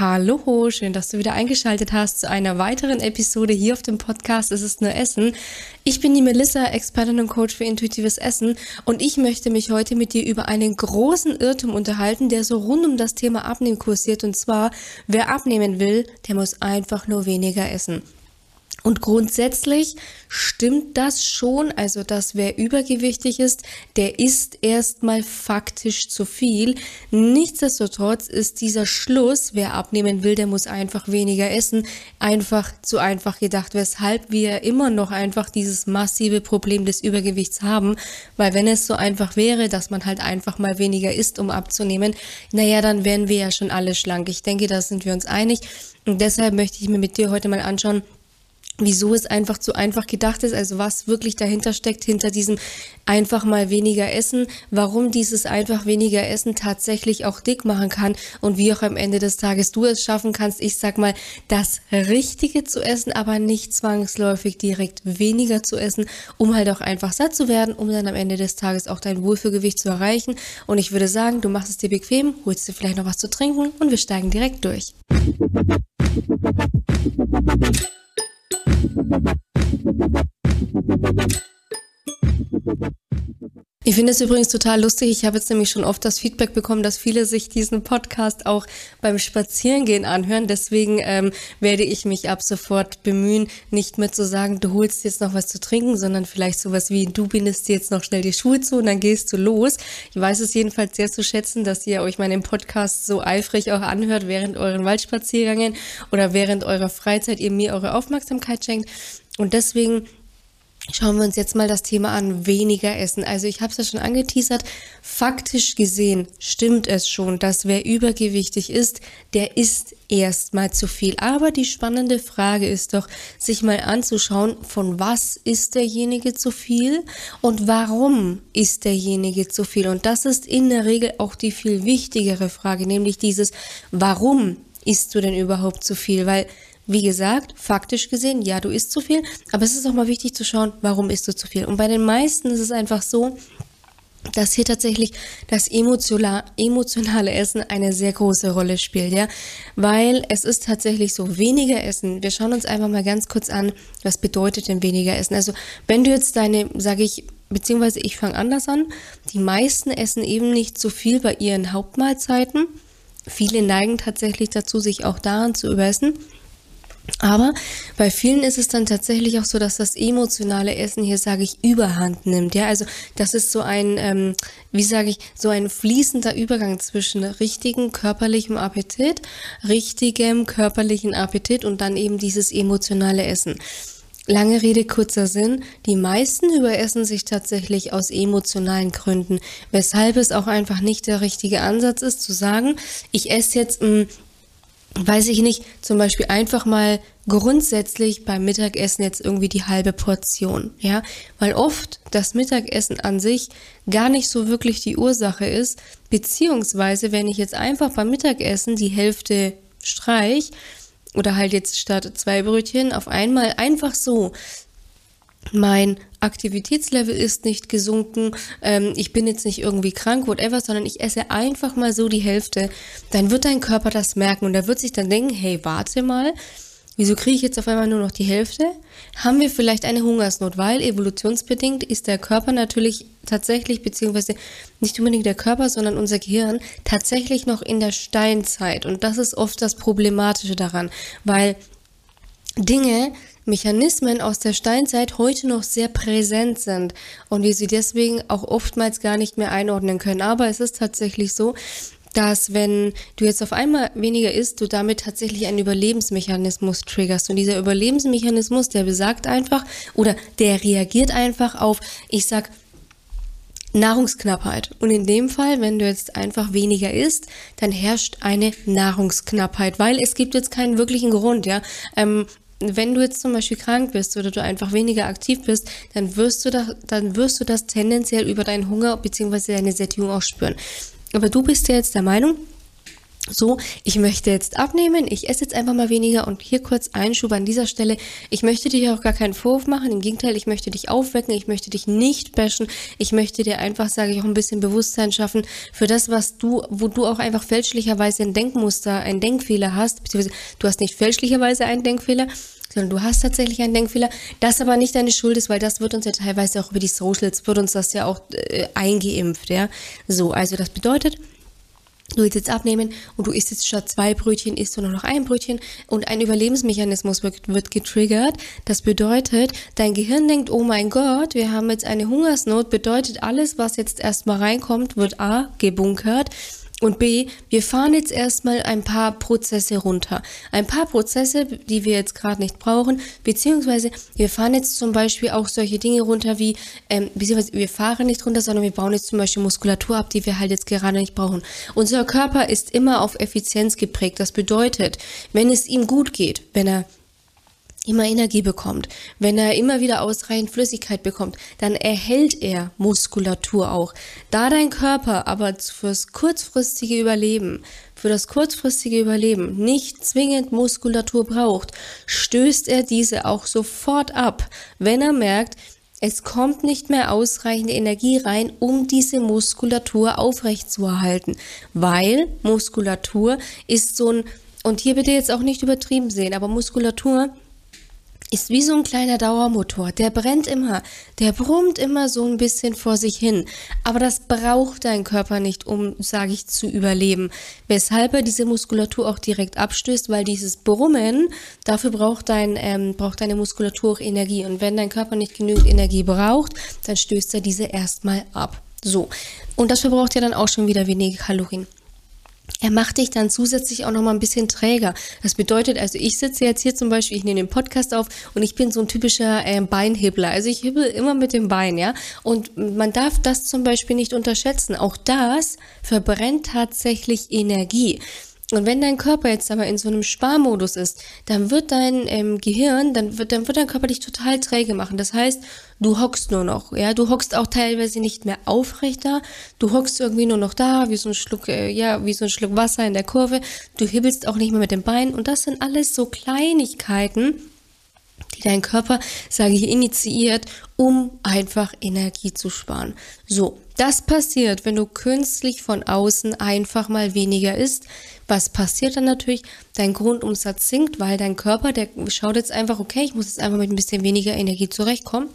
Hallo, schön, dass du wieder eingeschaltet hast zu einer weiteren Episode hier auf dem Podcast Es ist nur Essen. Ich bin die Melissa, Expertin und Coach für intuitives Essen und ich möchte mich heute mit dir über einen großen Irrtum unterhalten, der so rund um das Thema Abnehmen kursiert und zwar, wer abnehmen will, der muss einfach nur weniger essen. Und grundsätzlich stimmt das schon, also dass wer übergewichtig ist, der isst erstmal faktisch zu viel. Nichtsdestotrotz ist dieser Schluss, wer abnehmen will, der muss einfach weniger essen, einfach zu einfach gedacht, weshalb wir immer noch einfach dieses massive Problem des Übergewichts haben, weil wenn es so einfach wäre, dass man halt einfach mal weniger isst, um abzunehmen, naja, dann wären wir ja schon alle schlank. Ich denke, da sind wir uns einig und deshalb möchte ich mir mit dir heute mal anschauen, wieso es einfach zu einfach gedacht ist, also was wirklich dahinter steckt, hinter diesem einfach mal weniger Essen, warum dieses einfach weniger Essen tatsächlich auch dick machen kann und wie auch am Ende des Tages du es schaffen kannst, ich sag mal, das Richtige zu essen, aber nicht zwangsläufig direkt weniger zu essen, um halt auch einfach satt zu werden, um dann am Ende des Tages auch dein Wohlfühlgewicht zu erreichen. Und ich würde sagen, du machst es dir bequem, holst dir vielleicht noch was zu trinken und wir steigen direkt durch. Ich finde es übrigens total lustig. Ich habe jetzt nämlich schon oft das Feedback bekommen, dass viele sich diesen Podcast auch beim Spazierengehen anhören. Deswegen ähm, werde ich mich ab sofort bemühen, nicht mehr zu sagen, du holst jetzt noch was zu trinken, sondern vielleicht sowas wie, du bindest dir jetzt noch schnell die Schuhe zu und dann gehst du los. Ich weiß es jedenfalls sehr zu schätzen, dass ihr euch meinen Podcast so eifrig auch anhört während euren Waldspaziergängen oder während eurer Freizeit ihr mir eure Aufmerksamkeit schenkt. Und deswegen Schauen wir uns jetzt mal das Thema an, weniger essen. Also ich habe es ja schon angeteasert, faktisch gesehen stimmt es schon, dass wer übergewichtig ist, der isst erstmal zu viel. Aber die spannende Frage ist doch, sich mal anzuschauen, von was ist derjenige zu viel und warum ist derjenige zu viel. Und das ist in der Regel auch die viel wichtigere Frage, nämlich dieses, warum isst du denn überhaupt zu viel? Weil wie gesagt, faktisch gesehen, ja, du isst zu viel, aber es ist auch mal wichtig zu schauen, warum isst du zu viel. Und bei den meisten ist es einfach so, dass hier tatsächlich das emotionale Essen eine sehr große Rolle spielt, ja, weil es ist tatsächlich so weniger Essen. Wir schauen uns einfach mal ganz kurz an, was bedeutet denn weniger Essen? Also, wenn du jetzt deine, sage ich, beziehungsweise ich fange anders an, die meisten essen eben nicht so viel bei ihren Hauptmahlzeiten. Viele neigen tatsächlich dazu, sich auch daran zu überessen. Aber bei vielen ist es dann tatsächlich auch so, dass das emotionale Essen hier, sage ich, überhand nimmt. Ja, also das ist so ein, ähm, wie sage ich, so ein fließender Übergang zwischen richtigem körperlichem Appetit, richtigem körperlichen Appetit und dann eben dieses emotionale Essen. Lange Rede, kurzer Sinn. Die meisten überessen sich tatsächlich aus emotionalen Gründen, weshalb es auch einfach nicht der richtige Ansatz ist, zu sagen, ich esse jetzt mh, mm, weiß ich nicht, zum Beispiel einfach mal grundsätzlich beim Mittagessen jetzt irgendwie die halbe Portion, ja, weil oft das Mittagessen an sich gar nicht so wirklich die Ursache ist, beziehungsweise wenn ich jetzt einfach beim Mittagessen die Hälfte streich oder halt jetzt statt zwei Brötchen auf einmal einfach so mein Aktivitätslevel ist nicht gesunken, ähm, ich bin jetzt nicht irgendwie krank, whatever, sondern ich esse einfach mal so die Hälfte, dann wird dein Körper das merken und er wird sich dann denken, hey, warte mal, wieso kriege ich jetzt auf einmal nur noch die Hälfte? Haben wir vielleicht eine Hungersnot, weil evolutionsbedingt ist der Körper natürlich tatsächlich, beziehungsweise nicht unbedingt der Körper, sondern unser Gehirn tatsächlich noch in der Steinzeit und das ist oft das Problematische daran, weil Dinge, Mechanismen aus der Steinzeit heute noch sehr präsent sind und wir sie deswegen auch oftmals gar nicht mehr einordnen können. Aber es ist tatsächlich so, dass wenn du jetzt auf einmal weniger isst, du damit tatsächlich einen Überlebensmechanismus triggerst. Und dieser Überlebensmechanismus, der besagt einfach oder der reagiert einfach auf, ich sag, Nahrungsknappheit. Und in dem Fall, wenn du jetzt einfach weniger isst, dann herrscht eine Nahrungsknappheit, weil es gibt jetzt keinen wirklichen Grund, ja. Ähm, wenn du jetzt zum Beispiel krank bist oder du einfach weniger aktiv bist, dann wirst du das, dann wirst du das tendenziell über deinen Hunger bzw. deine Sättigung auch spüren. Aber du bist ja jetzt der Meinung, so, ich möchte jetzt abnehmen, ich esse jetzt einfach mal weniger und hier kurz Einschub an dieser Stelle. Ich möchte dir auch gar keinen Vorwurf machen, im Gegenteil, ich möchte dich aufwecken, ich möchte dich nicht bashen, ich möchte dir einfach, sage ich, auch ein bisschen Bewusstsein schaffen für das, was du, wo du auch einfach fälschlicherweise ein Denkmuster, ein Denkfehler hast, beziehungsweise du hast nicht fälschlicherweise einen Denkfehler, sondern du hast tatsächlich einen Denkfehler, das aber nicht deine Schuld ist, weil das wird uns ja teilweise auch über die Socials, wird uns das ja auch äh, eingeimpft, ja. So, also das bedeutet, du willst jetzt abnehmen und du isst jetzt statt zwei Brötchen, isst du nur noch ein Brötchen. Und ein Überlebensmechanismus wird, wird getriggert. Das bedeutet, dein Gehirn denkt, oh mein Gott, wir haben jetzt eine Hungersnot, bedeutet alles, was jetzt erstmal reinkommt, wird A, gebunkert und B, wir fahren jetzt erstmal ein paar Prozesse runter. Ein paar Prozesse, die wir jetzt gerade nicht brauchen, beziehungsweise wir fahren jetzt zum Beispiel auch solche Dinge runter wie, ähm, beziehungsweise wir fahren nicht runter, sondern wir bauen jetzt zum Beispiel Muskulatur ab, die wir halt jetzt gerade nicht brauchen. Unser Körper ist immer auf Effizienz geprägt. Das bedeutet, wenn es ihm gut geht, wenn er immer Energie bekommt, wenn er immer wieder ausreichend Flüssigkeit bekommt, dann erhält er Muskulatur auch. Da dein Körper aber fürs kurzfristige Überleben, für das kurzfristige Überleben nicht zwingend Muskulatur braucht, stößt er diese auch sofort ab, wenn er merkt, es kommt nicht mehr ausreichende Energie rein, um diese Muskulatur aufrechtzuerhalten, weil Muskulatur ist so ein, und hier bitte jetzt auch nicht übertrieben sehen, aber Muskulatur ist wie so ein kleiner Dauermotor. Der brennt immer, der brummt immer so ein bisschen vor sich hin. Aber das braucht dein Körper nicht, um, sage ich, zu überleben. Weshalb er diese Muskulatur auch direkt abstößt, weil dieses Brummen, dafür braucht, dein, ähm, braucht deine Muskulatur auch Energie. Und wenn dein Körper nicht genügend Energie braucht, dann stößt er diese erstmal ab. So. Und das verbraucht ja dann auch schon wieder weniger Kalorien. Er macht dich dann zusätzlich auch noch mal ein bisschen träger. Das bedeutet also, ich sitze jetzt hier zum Beispiel, ich nehme den Podcast auf und ich bin so ein typischer äh, Beinhibbler. Also ich hibbel immer mit dem Bein, ja. Und man darf das zum Beispiel nicht unterschätzen. Auch das verbrennt tatsächlich Energie. Und wenn dein Körper jetzt aber in so einem Sparmodus ist, dann wird dein ähm, Gehirn, dann wird, dann wird dein Körper dich total träge machen. Das heißt, du hockst nur noch, ja, du hockst auch teilweise nicht mehr aufrechter, du hockst irgendwie nur noch da, wie so ein Schluck, äh, ja, wie so ein Schluck Wasser in der Kurve, du hibbelst auch nicht mehr mit dem Bein und das sind alles so Kleinigkeiten, die dein Körper, sage ich, initiiert, um einfach Energie zu sparen. So, das passiert, wenn du künstlich von außen einfach mal weniger isst, was passiert dann natürlich? Dein Grundumsatz sinkt, weil dein Körper, der schaut jetzt einfach, okay, ich muss jetzt einfach mit ein bisschen weniger Energie zurechtkommen.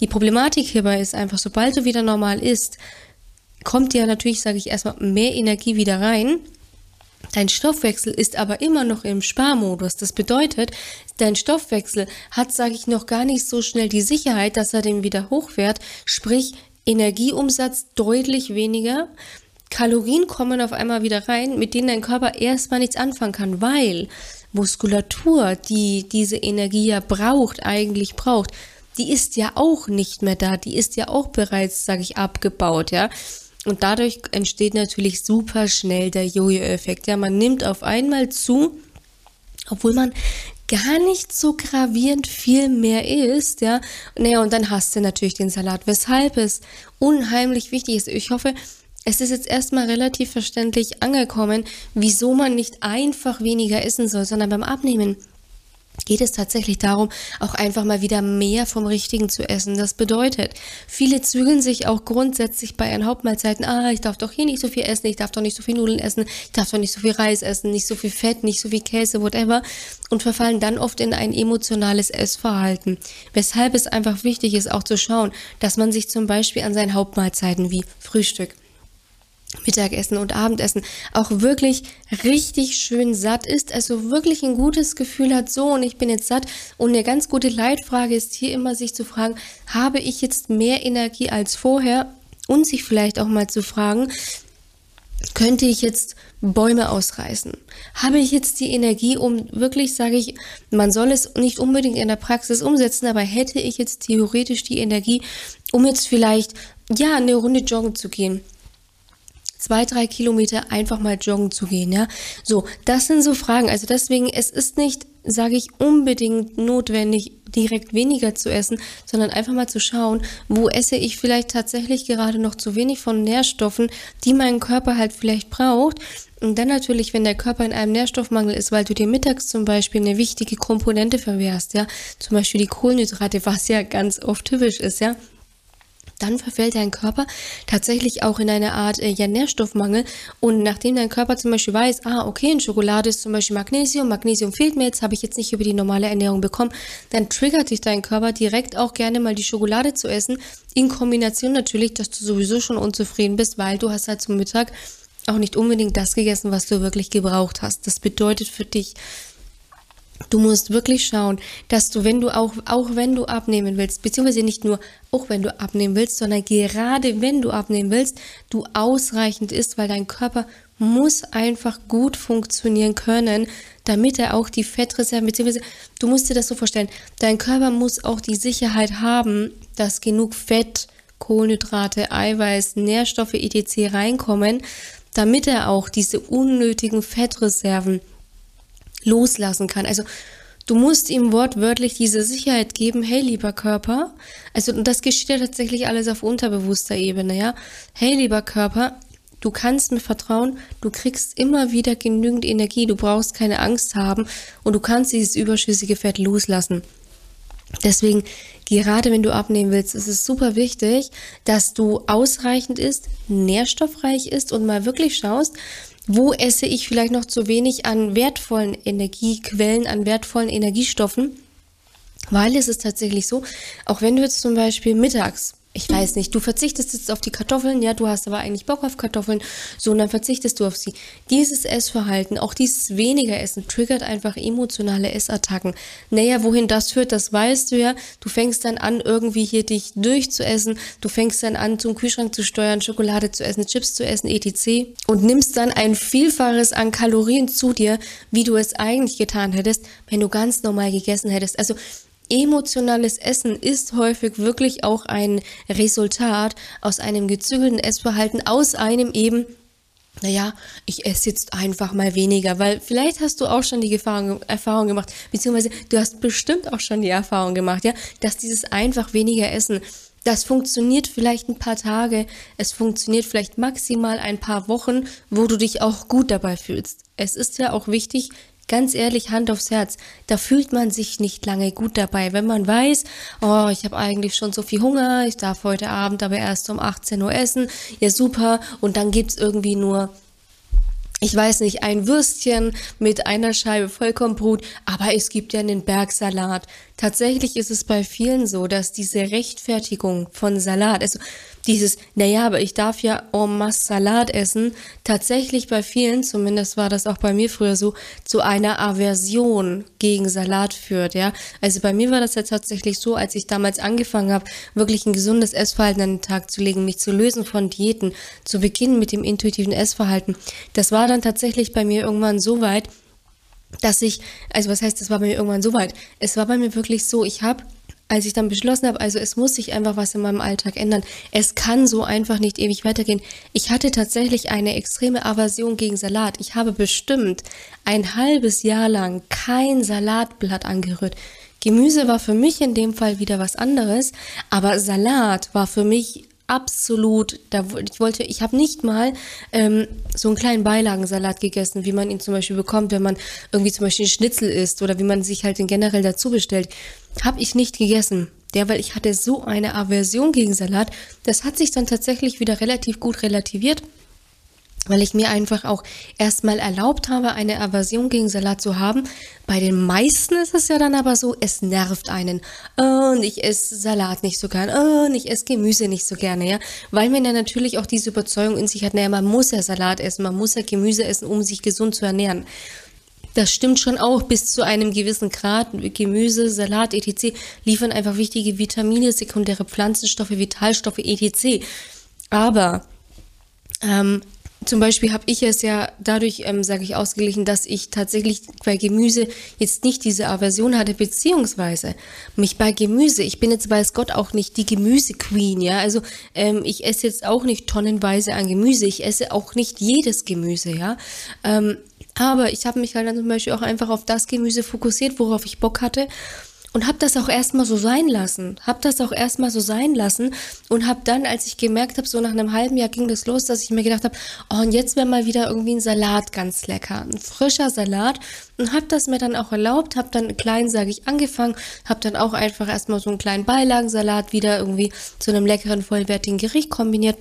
Die Problematik hierbei ist einfach, sobald du wieder normal isst, kommt dir natürlich, sage ich erstmal, mehr Energie wieder rein. Dein Stoffwechsel ist aber immer noch im Sparmodus. Das bedeutet, dein Stoffwechsel hat, sage ich, noch gar nicht so schnell die Sicherheit, dass er den wieder hochfährt. Sprich, Energieumsatz deutlich weniger. Kalorien kommen auf einmal wieder rein, mit denen dein Körper erstmal nichts anfangen kann, weil Muskulatur, die diese Energie ja braucht, eigentlich braucht, die ist ja auch nicht mehr da, die ist ja auch bereits, sage ich, abgebaut, ja. Und dadurch entsteht natürlich super schnell der Jojo-Effekt. Ja, man nimmt auf einmal zu, obwohl man gar nicht so gravierend viel mehr isst, ja. Naja, und dann hast du natürlich den Salat, weshalb es unheimlich wichtig ist. Ich hoffe, es ist jetzt erstmal relativ verständlich angekommen, wieso man nicht einfach weniger essen soll, sondern beim Abnehmen geht es tatsächlich darum, auch einfach mal wieder mehr vom Richtigen zu essen. Das bedeutet, viele zügeln sich auch grundsätzlich bei ihren Hauptmahlzeiten, ah, ich darf doch hier nicht so viel essen, ich darf doch nicht so viel Nudeln essen, ich darf doch nicht so viel Reis essen, nicht so viel Fett, nicht so viel Käse, whatever, und verfallen dann oft in ein emotionales Essverhalten. Weshalb es einfach wichtig ist, auch zu schauen, dass man sich zum Beispiel an seinen Hauptmahlzeiten wie Frühstück, Mittagessen und Abendessen auch wirklich richtig schön satt ist, also wirklich ein gutes Gefühl hat, so und ich bin jetzt satt. Und eine ganz gute Leitfrage ist hier immer sich zu fragen, habe ich jetzt mehr Energie als vorher? Und sich vielleicht auch mal zu fragen, könnte ich jetzt Bäume ausreißen? Habe ich jetzt die Energie, um wirklich, sage ich, man soll es nicht unbedingt in der Praxis umsetzen, aber hätte ich jetzt theoretisch die Energie, um jetzt vielleicht, ja, eine Runde joggen zu gehen? Zwei, drei Kilometer einfach mal joggen zu gehen, ja. So, das sind so Fragen. Also deswegen, es ist nicht, sage ich, unbedingt notwendig, direkt weniger zu essen, sondern einfach mal zu schauen, wo esse ich vielleicht tatsächlich gerade noch zu wenig von Nährstoffen, die mein Körper halt vielleicht braucht. Und dann natürlich, wenn der Körper in einem Nährstoffmangel ist, weil du dir mittags zum Beispiel eine wichtige Komponente verwehrst, ja, zum Beispiel die Kohlenhydrate, was ja ganz oft typisch ist, ja, dann verfällt dein Körper tatsächlich auch in eine Art äh, ja, Nährstoffmangel. Und nachdem dein Körper zum Beispiel weiß, ah, okay, in Schokolade ist zum Beispiel Magnesium, Magnesium fehlt mir jetzt, habe ich jetzt nicht über die normale Ernährung bekommen, dann triggert dich dein Körper direkt auch gerne mal die Schokolade zu essen. In Kombination natürlich, dass du sowieso schon unzufrieden bist, weil du hast halt zum Mittag auch nicht unbedingt das gegessen, was du wirklich gebraucht hast. Das bedeutet für dich, Du musst wirklich schauen, dass du, wenn du auch, auch wenn du abnehmen willst, beziehungsweise nicht nur auch wenn du abnehmen willst, sondern gerade wenn du abnehmen willst, du ausreichend isst, weil dein Körper muss einfach gut funktionieren können, damit er auch die Fettreserven, beziehungsweise du musst dir das so vorstellen, dein Körper muss auch die Sicherheit haben, dass genug Fett, Kohlenhydrate, Eiweiß, Nährstoffe etc. reinkommen, damit er auch diese unnötigen Fettreserven loslassen kann. Also du musst ihm wortwörtlich diese Sicherheit geben, hey lieber Körper, also das geschieht ja tatsächlich alles auf unterbewusster Ebene, ja. Hey lieber Körper, du kannst mir vertrauen, du kriegst immer wieder genügend Energie, du brauchst keine Angst haben und du kannst dieses überschüssige Fett loslassen. Deswegen, gerade wenn du abnehmen willst, ist es super wichtig, dass du ausreichend isst, nährstoffreich isst und mal wirklich schaust, wo esse ich vielleicht noch zu wenig an wertvollen Energiequellen, an wertvollen Energiestoffen? Weil es ist tatsächlich so, auch wenn du jetzt zum Beispiel mittags ich weiß nicht, du verzichtest jetzt auf die Kartoffeln, ja, du hast aber eigentlich Bock auf Kartoffeln, so und dann verzichtest du auf sie. Dieses Essverhalten, auch dieses weniger Essen, triggert einfach emotionale Essattacken. Naja, wohin das führt, das weißt du ja. Du fängst dann an, irgendwie hier dich durchzuessen, du fängst dann an, zum Kühlschrank zu steuern, Schokolade zu essen, Chips zu essen, etc. und nimmst dann ein Vielfaches an Kalorien zu dir, wie du es eigentlich getan hättest, wenn du ganz normal gegessen hättest. Also Emotionales Essen ist häufig wirklich auch ein Resultat aus einem gezügelten Essverhalten, aus einem eben naja, ich esse jetzt einfach mal weniger, weil vielleicht hast du auch schon die Erfahrung, Erfahrung gemacht, beziehungsweise du hast bestimmt auch schon die Erfahrung gemacht, ja, dass dieses einfach weniger Essen, das funktioniert vielleicht ein paar Tage, es funktioniert vielleicht maximal ein paar Wochen, wo du dich auch gut dabei fühlst. Es ist ja auch wichtig, ganz ehrlich, Hand aufs Herz, da fühlt man sich nicht lange gut dabei. Wenn man weiß, oh, ich habe eigentlich schon so viel Hunger, ich darf heute Abend aber erst um 18 Uhr essen, ja super, und dann gibt's irgendwie nur ich weiß nicht, ein Würstchen mit einer Scheibe Vollkornbrot, aber es gibt ja einen Bergsalat. Tatsächlich ist es bei vielen so, dass diese Rechtfertigung von Salat, also dieses, naja, aber ich darf ja en masse Salat essen, tatsächlich bei vielen, zumindest war das auch bei mir früher so, zu einer Aversion gegen Salat führt, ja. Also bei mir war das ja tatsächlich so, als ich damals angefangen habe, wirklich ein gesundes Essverhalten an den Tag zu legen, mich zu lösen von Diäten, zu beginnen mit dem intuitiven Essverhalten. Das war dann tatsächlich bei mir irgendwann so weit, dass ich, also was heißt, das war bei mir irgendwann so weit? Es war bei mir wirklich so, ich habe als ich dann beschlossen habe, also es muss sich einfach was in meinem Alltag ändern. Es kann so einfach nicht ewig weitergehen. Ich hatte tatsächlich eine extreme Aversion gegen Salat. Ich habe bestimmt ein halbes Jahr lang kein Salatblatt angerührt. Gemüse war für mich in dem Fall wieder was anderes, aber Salat war für mich absolut, da ich wollte, ich habe nicht mal ähm, so einen kleinen Beilagensalat gegessen, wie man ihn zum Beispiel bekommt, wenn man irgendwie zum Beispiel Schnitzel isst oder wie man sich halt den generell dazu bestellt. Habe ich nicht gegessen. Der, weil ich hatte so eine Aversion gegen Salat. Das hat sich dann tatsächlich wieder relativ gut relativiert weil ich mir einfach auch erstmal erlaubt habe, eine Aversion gegen Salat zu haben. Bei den meisten ist es ja dann aber so, es nervt einen. Oh, und ich esse Salat nicht so gern. Oh, und ich esse Gemüse nicht so gerne, ja. Weil man ja natürlich auch diese Überzeugung in sich hat, naja, man muss ja Salat essen, man muss ja Gemüse essen, um sich gesund zu ernähren. Das stimmt schon auch bis zu einem gewissen Grad. Gemüse, Salat, etc. liefern einfach wichtige Vitamine, sekundäre Pflanzenstoffe, Vitalstoffe, etc. Aber ähm, zum Beispiel habe ich es ja dadurch, ähm, sage ich, ausgeglichen, dass ich tatsächlich bei Gemüse jetzt nicht diese Aversion hatte, beziehungsweise mich bei Gemüse, ich bin jetzt weiß Gott auch nicht die Gemüsequeen, ja, also ähm, ich esse jetzt auch nicht tonnenweise an Gemüse, ich esse auch nicht jedes Gemüse, ja, ähm, aber ich habe mich halt dann zum Beispiel auch einfach auf das Gemüse fokussiert, worauf ich Bock hatte und habe das auch erstmal so sein lassen. Habe das auch erstmal so sein lassen und habe dann, als ich gemerkt habe, so nach einem halben Jahr ging das los, dass ich mir gedacht habe, oh, und jetzt wäre mal wieder irgendwie ein Salat ganz lecker, ein frischer Salat und habe das mir dann auch erlaubt, habe dann klein, sage ich, angefangen, habe dann auch einfach erstmal so einen kleinen Beilagensalat wieder irgendwie zu einem leckeren, vollwertigen Gericht kombiniert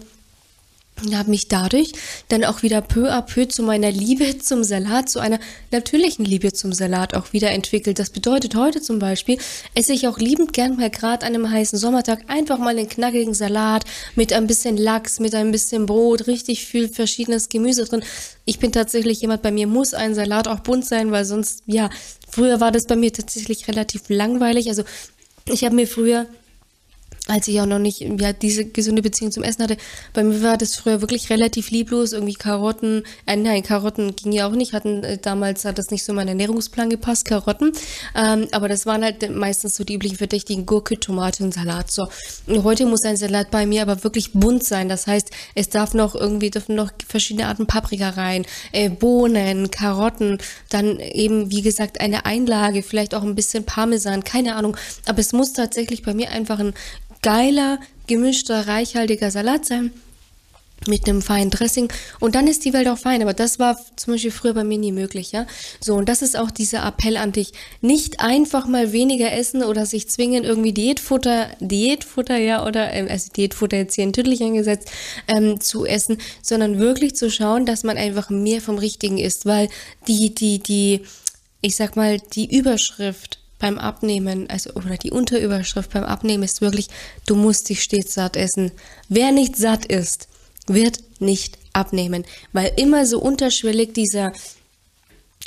und habe mich dadurch dann auch wieder peu à peu zu meiner Liebe zum Salat, zu einer natürlichen Liebe zum Salat auch wieder entwickelt. Das bedeutet heute zum Beispiel, esse ich auch liebend gern mal gerade an einem heißen Sommertag einfach mal einen knackigen Salat mit ein bisschen Lachs, mit ein bisschen Brot, richtig viel verschiedenes Gemüse drin. Ich bin tatsächlich jemand, bei mir muss ein Salat auch bunt sein, weil sonst, ja, früher war das bei mir tatsächlich relativ langweilig. Also ich habe mir früher als ich auch noch nicht ja, diese gesunde Beziehung zum Essen hatte. Bei mir war das früher wirklich relativ lieblos. Irgendwie Karotten, äh, nein, Karotten ging ja auch nicht. Hatten äh, damals hat das nicht so in meinen Ernährungsplan gepasst, Karotten. Ähm, aber das waren halt meistens so die üblichen verdächtigen Gurke, Tomate und Salat. So. Und heute muss ein Salat bei mir aber wirklich bunt sein. Das heißt, es darf noch irgendwie dürfen noch verschiedene Arten Paprika rein, äh, Bohnen, Karotten, dann eben wie gesagt eine Einlage, vielleicht auch ein bisschen Parmesan, keine Ahnung. Aber es muss tatsächlich bei mir einfach ein geiler, gemischter, reichhaltiger Salat sein mit einem feinen Dressing und dann ist die Welt auch fein. Aber das war zum Beispiel früher bei mir nie möglich, ja. So, und das ist auch dieser Appell an dich. Nicht einfach mal weniger essen oder sich zwingen, irgendwie Diätfutter, Diätfutter, ja, oder, ähm, also Diätfutter jetzt hier in Tüttelchen gesetzt, ähm, zu essen, sondern wirklich zu schauen, dass man einfach mehr vom Richtigen isst, weil die, die, die, ich sag mal, die Überschrift beim Abnehmen, also oder die Unterüberschrift beim Abnehmen ist wirklich, du musst dich stets satt essen. Wer nicht satt ist, wird nicht abnehmen, weil immer so unterschwellig dieser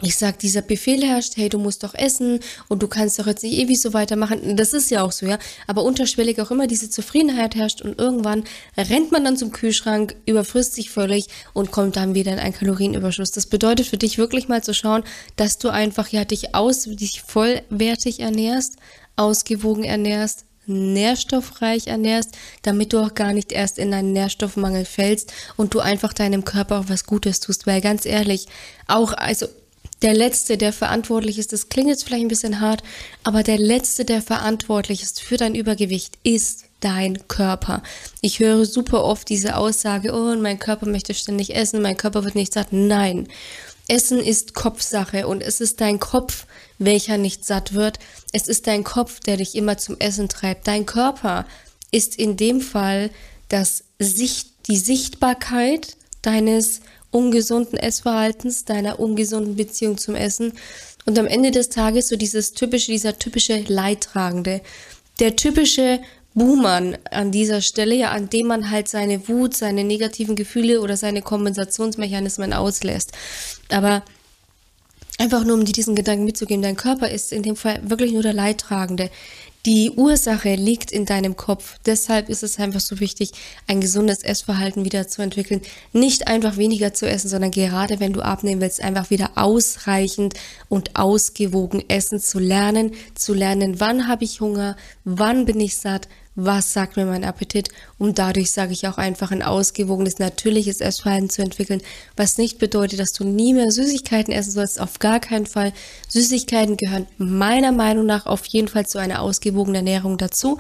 ich sag, dieser Befehl herrscht, hey, du musst doch essen und du kannst doch jetzt nicht ewig so weitermachen. Das ist ja auch so, ja. Aber unterschwellig auch immer diese Zufriedenheit herrscht und irgendwann rennt man dann zum Kühlschrank, überfrisst sich völlig und kommt dann wieder in einen Kalorienüberschuss. Das bedeutet für dich wirklich mal zu schauen, dass du einfach ja dich aus, dich vollwertig ernährst, ausgewogen ernährst, nährstoffreich ernährst, damit du auch gar nicht erst in einen Nährstoffmangel fällst und du einfach deinem Körper auch was Gutes tust, weil ganz ehrlich, auch, also der Letzte, der verantwortlich ist, das klingt jetzt vielleicht ein bisschen hart, aber der Letzte, der verantwortlich ist für dein Übergewicht, ist dein Körper. Ich höre super oft diese Aussage, oh, mein Körper möchte ständig essen, mein Körper wird nicht satt. Nein. Essen ist Kopfsache und es ist dein Kopf, welcher nicht satt wird. Es ist dein Kopf, der dich immer zum Essen treibt. Dein Körper ist in dem Fall das Sicht, die Sichtbarkeit deines ungesunden Essverhaltens, deiner ungesunden Beziehung zum Essen und am Ende des Tages so dieses typische, dieser typische Leidtragende, der typische Buhmann an dieser Stelle, ja, an dem man halt seine Wut, seine negativen Gefühle oder seine Kompensationsmechanismen auslässt. Aber einfach nur um dir diesen Gedanken mitzugeben, dein Körper ist in dem Fall wirklich nur der Leidtragende. Die Ursache liegt in deinem Kopf. Deshalb ist es einfach so wichtig, ein gesundes Essverhalten wieder zu entwickeln. Nicht einfach weniger zu essen, sondern gerade wenn du abnehmen willst, einfach wieder ausreichend und ausgewogen essen zu lernen. Zu lernen, wann habe ich Hunger, wann bin ich satt, was sagt mir mein Appetit, um dadurch, sage ich auch einfach, ein ausgewogenes, natürliches Essverhalten zu entwickeln, was nicht bedeutet, dass du nie mehr Süßigkeiten essen sollst, auf gar keinen Fall. Süßigkeiten gehören meiner Meinung nach auf jeden Fall zu einer ausgewogenen Ernährung dazu,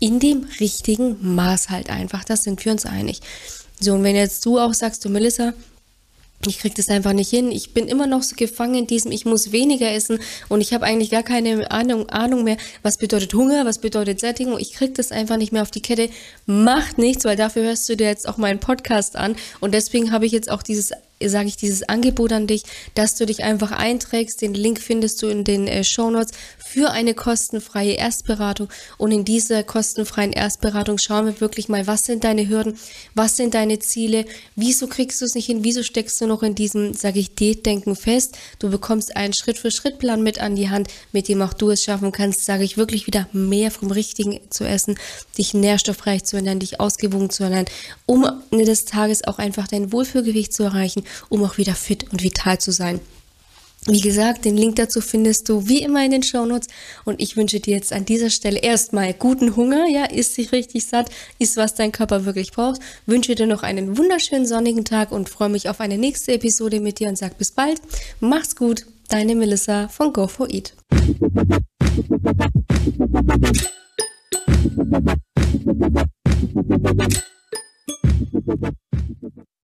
in dem richtigen Maß halt einfach, das sind wir uns einig. So, und wenn jetzt du auch sagst, du Melissa, ich krieg das einfach nicht hin. Ich bin immer noch so gefangen in diesem, ich muss weniger essen und ich habe eigentlich gar keine Ahnung, Ahnung mehr, was bedeutet Hunger, was bedeutet Sättigung. Ich krieg das einfach nicht mehr auf die Kette. Macht nichts, weil dafür hörst du dir jetzt auch meinen Podcast an und deswegen habe ich jetzt auch dieses sage ich dieses Angebot an dich, dass du dich einfach einträgst. Den Link findest du in den äh, Show Notes für eine kostenfreie Erstberatung. Und in dieser kostenfreien Erstberatung schauen wir wirklich mal, was sind deine Hürden, was sind deine Ziele, wieso kriegst du es nicht hin, wieso steckst du noch in diesem, sage ich, Diätdenken fest. Du bekommst einen Schritt-für-Schritt-Plan mit an die Hand, mit dem auch du es schaffen kannst, sage ich, wirklich wieder mehr vom Richtigen zu essen, dich nährstoffreich zu ernähren, dich ausgewogen zu ernähren, um des Tages auch einfach dein Wohlfühlgewicht zu erreichen um auch wieder fit und vital zu sein. Wie gesagt, den Link dazu findest du wie immer in den Shownotes und ich wünsche dir jetzt an dieser Stelle erstmal guten Hunger, ja, isst dich richtig satt, isst was dein Körper wirklich braucht, wünsche dir noch einen wunderschönen sonnigen Tag und freue mich auf eine nächste Episode mit dir und sag bis bald, mach's gut, deine Melissa von Go4Eat.